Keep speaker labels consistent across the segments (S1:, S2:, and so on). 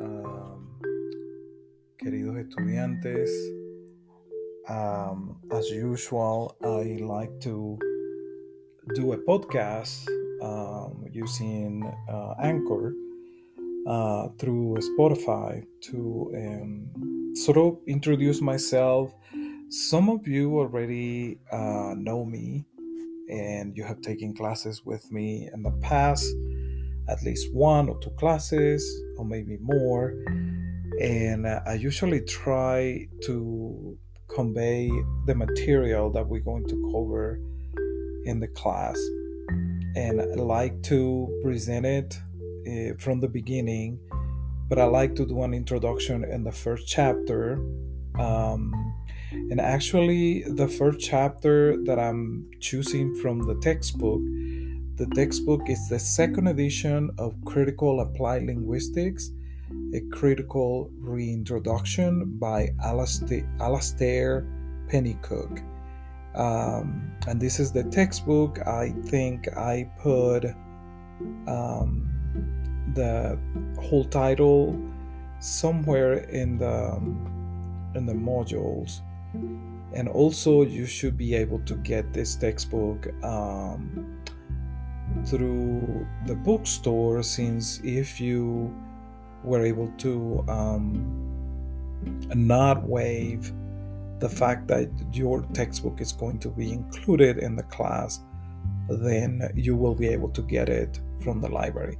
S1: um, queridos estudiantes. Um, as usual, I like to do a podcast um, using uh, Anchor uh, through Spotify to sort of introduce myself. Some of you already uh, know me and you have taken classes with me in the past at least one or two classes or maybe more. And uh, i usually try to convey the material that we're going to cover in the class. And i like to present it uh, from the beginning but i like to do an introduction in the first chapter. Um, and actually the first chapter that i'm choosing from the textbook the textbook is the second edition of Critical Applied Linguistics, a critical reintroduction by Alastair, Alastair Pennycook. Um, and this is the textbook. I think I put um, the whole title somewhere in the in the modules and also you should be able to get this textbook um, through the bookstore since if you were able to um, not waive the fact that your textbook is going to be included in the class then you will be able to get it from the library.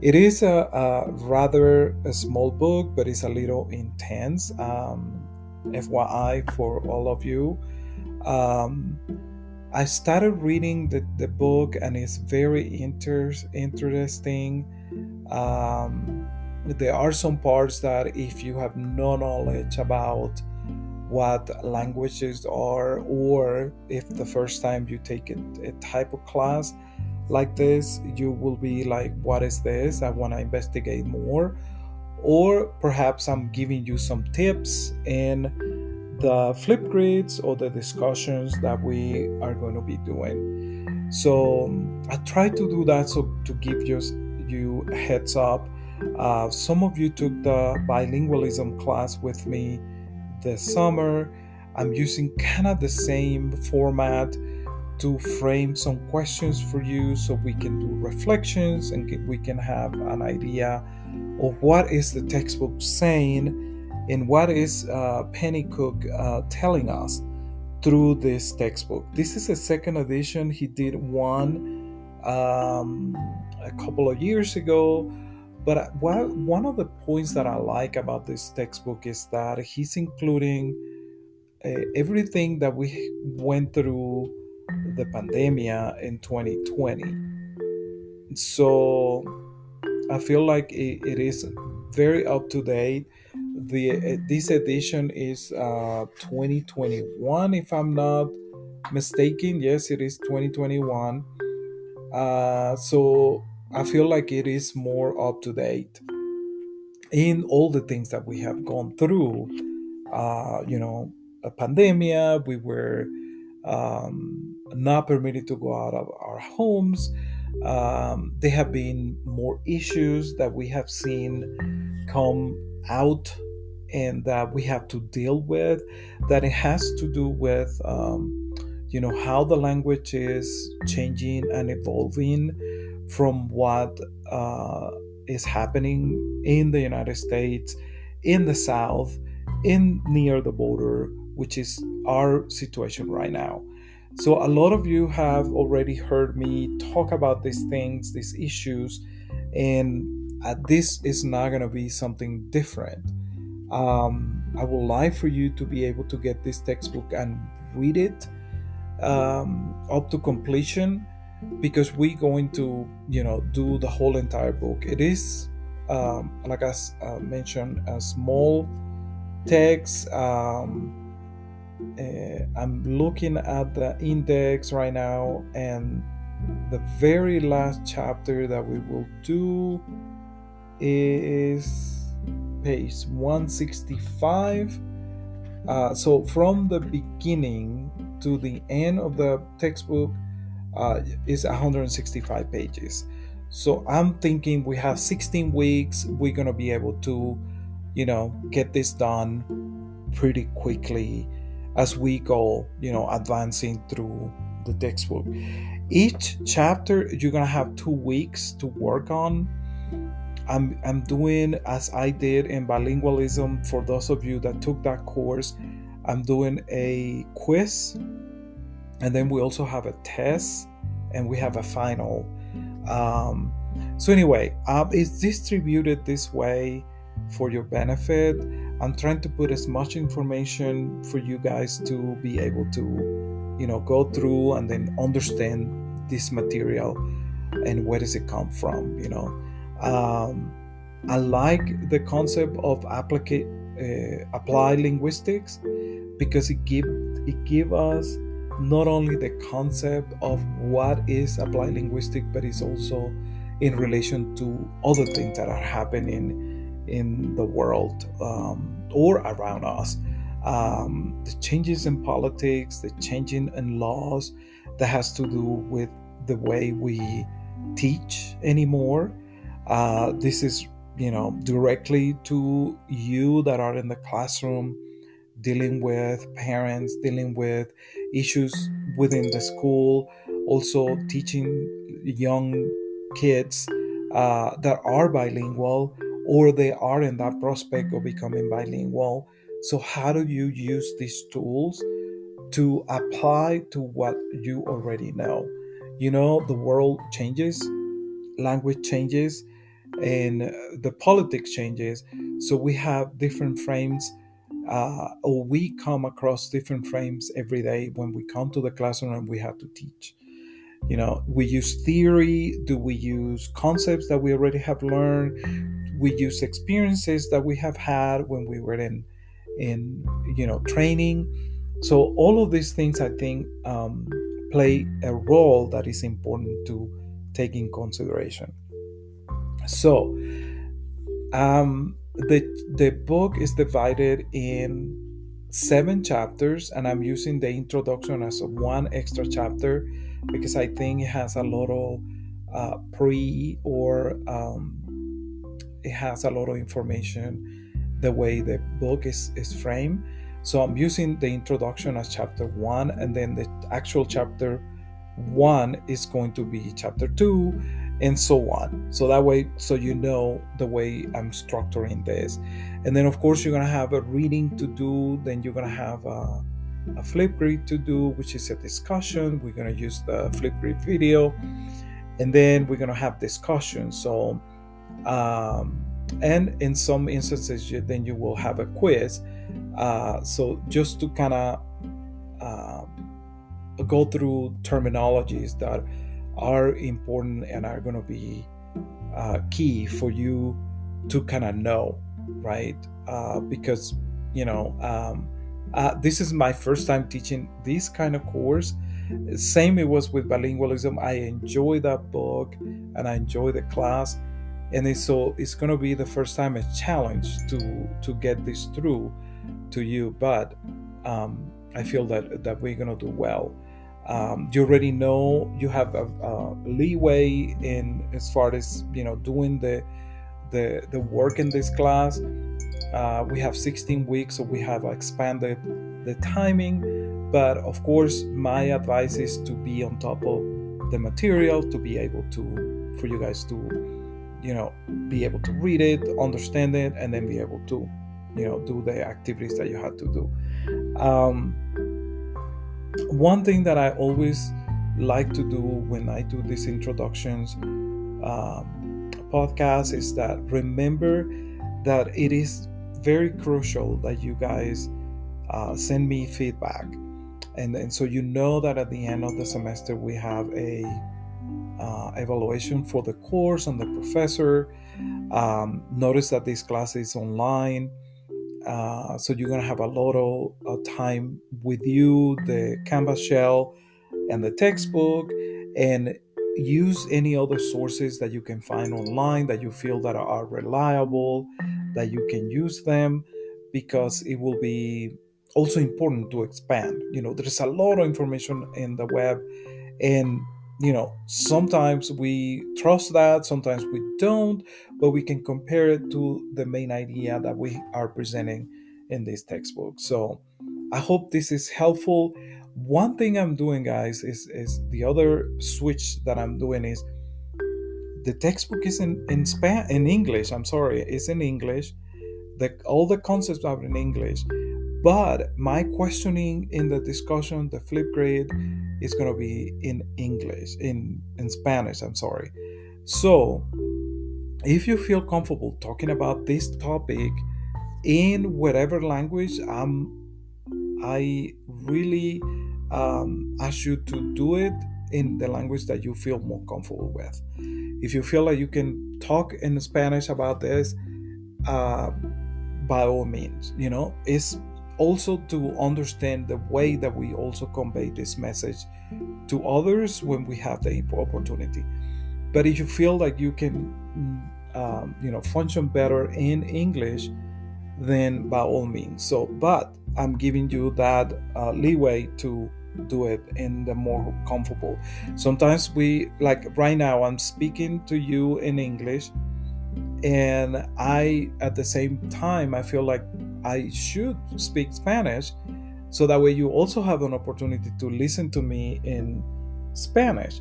S1: It is a, a rather a small book but it's a little intense um, fyi for all of you. Um, I started reading the, the book and it's very inter- interesting. Um, there are some parts that, if you have no knowledge about what languages are, or if the first time you take a, a type of class like this, you will be like, What is this? I want to investigate more. Or perhaps I'm giving you some tips and the Flipgrids or the discussions that we are going to be doing. So I try to do that so to give you you a heads up. Uh, some of you took the bilingualism class with me this summer. I'm using kind of the same format to frame some questions for you so we can do reflections and we can have an idea of what is the textbook saying and what is uh, Pennycook uh, telling us through this textbook. This is a second edition. He did one um, a couple of years ago. But what, one of the points that I like about this textbook is that he's including uh, everything that we went through the pandemic in 2020. So I feel like it, it is very up to date the this edition is uh 2021 if i'm not mistaken. Yes it is 2021 uh so i feel like it is more up to date in all the things that we have gone through. Uh you know a pandemic we were um not permitted to go out of our homes. Um, there have been more issues that we have seen come out and that we have to deal with that it has to do with um, you know how the language is changing and evolving from what uh, is happening in the united states in the south in near the border which is our situation right now. So a lot of you have already heard me talk about these things these issues and uh, this is not going to be something different um, I would like for you to be able to get this textbook and read it um, up to completion because we're going to, you know, do the whole entire book. It is, um, like I uh, mentioned, a small text. Uh, I'm looking at the index right now, and the very last chapter that we will do is page 165. Uh, so from the beginning to the end of the textbook uh, is 165 pages. So I'm thinking we have 16 weeks. We're going to be able to, you know, get this done pretty quickly as we go, you know, advancing through the textbook. Each chapter, you're going to have two weeks to work on. I'm, I'm doing as I did in bilingualism for those of you that took that course. I'm doing a quiz, and then we also have a test, and we have a final. Um, so, anyway, um, it's distributed this way for your benefit. I'm trying to put as much information for you guys to be able to, you know, go through and then understand this material and where does it come from, you know. Um, I like the concept of applica- uh, applied linguistics because it give it give us not only the concept of what is applied linguistics, but it's also in relation to other things that are happening in the world um, or around us. Um, the changes in politics, the changing in laws that has to do with the way we teach anymore. Uh, this is, you know, directly to you that are in the classroom, dealing with parents, dealing with issues within the school, also teaching young kids uh, that are bilingual or they are in that prospect of becoming bilingual. So, how do you use these tools to apply to what you already know? You know, the world changes, language changes, and the politics changes. So, we have different frames. Uh, or we come across different frames every day when we come to the classroom and we have to teach you know we use theory do we use concepts that we already have learned we use experiences that we have had when we were in in you know training so all of these things i think um, play a role that is important to take in consideration so um, the the book is divided in seven chapters and i'm using the introduction as one extra chapter because i think it has a lot of uh, pre or um, it has a lot of information the way the book is, is framed. So I'm using the introduction as chapter one, and then the actual chapter one is going to be chapter two, and so on. So that way, so you know the way I'm structuring this. And then, of course, you're going to have a reading to do, then you're going to have a, a Flipgrid to do, which is a discussion. We're going to use the Flipgrid video, and then we're going to have discussion. So um, and in some instances you, then you will have a quiz uh, so just to kind of uh, go through terminologies that are important and are going to be uh, key for you to kind of know right? Uh, because you know um, uh, this is my first time teaching this kind of course. Same it was with bilingualism. I enjoy that book and i enjoy the class. And it's, so it's going to be the first time a challenge to to get this through to you but um, i feel that that we're going to do well um, you already know you have a, a, leeway in as far as you know doing the the the work in this class. Uh, we have 16 weeks so we have expanded the timing but of course my advice is to be on top of the material to be able to for you guys to you know be able to read it understand it and then be able to you know do the activities that you had to do. Um, one thing that i always like to do when i do these introductions um, podcast is that remember that it is very crucial that you guys uh, send me feedback and, and so you know that at the end of the semester we have a uh, evaluation for the course and the professor. Um, notice that this class is online, uh, so you're gonna have a lot of uh, time with you, the Canvas shell, and the textbook, and use any other sources that you can find online that you feel that are reliable, that you can use them, because it will be also important to expand. You know, there's a lot of information in the web, and you know, sometimes we trust that, sometimes we don't, but we can compare it to the main idea that we are presenting in this textbook. So I hope this is helpful. One thing I'm doing, guys, is, is the other switch that I'm doing is the textbook is in in Span in English. I'm sorry, it's in English. The all the concepts are in English, but my questioning in the discussion, the flip Flipgrid, is going to be in English, in in Spanish. I'm sorry. So, if you feel comfortable talking about this topic in whatever language, um, I really um, ask you to do it in the language that you feel more comfortable with. If you feel like you can talk in Spanish about this, uh, by all means, you know, it's also to understand the way that we also convey this message to others when we have the opportunity. But if you feel like you can, um, you know, function better in English, then by all means. So, but I'm giving you that uh, leeway to do it in the more comfortable. Sometimes we like right now I'm speaking to you in English and I at the same time I feel like I should speak Spanish so that way you also have an opportunity to listen to me in Spanish.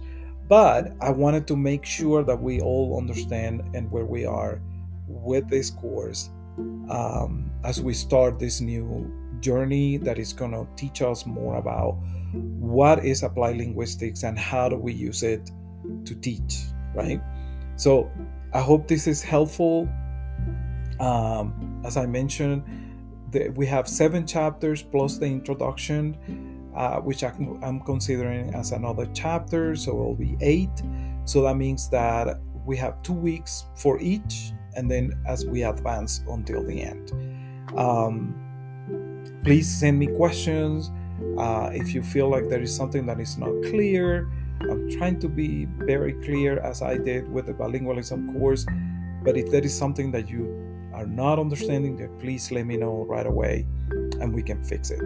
S1: But I wanted to make sure that we all understand and where we are with this course um, as we start this new journey that is going to teach us more about what is applied linguistics and how do we use it to teach, right? So I hope this is helpful. Um, as I mentioned, the, we have seven chapters plus the introduction, uh, which I, am considering as another chapter, so it will be eight. So that means that we have two weeks for each, and then as we advance until the end. Um, please send me questions uh, if you feel like there is something that is not clear, I'm trying to be very clear as I did with the bilingualism course. But if there is something that you are not understanding, then please let me know right away and we can fix it.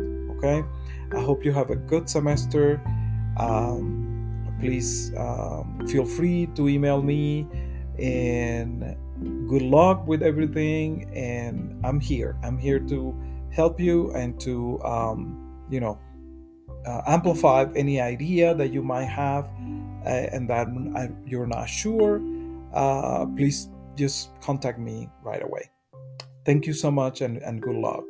S1: Okay? I hope you have a good semester. Um, please um, feel free to email me and good luck with everything. And I'm here. I'm here to help you and to, um, you know, uh, amplify any idea that you might have uh, and that you're not sure, uh, please just contact me right away. Thank you so much and, and good luck.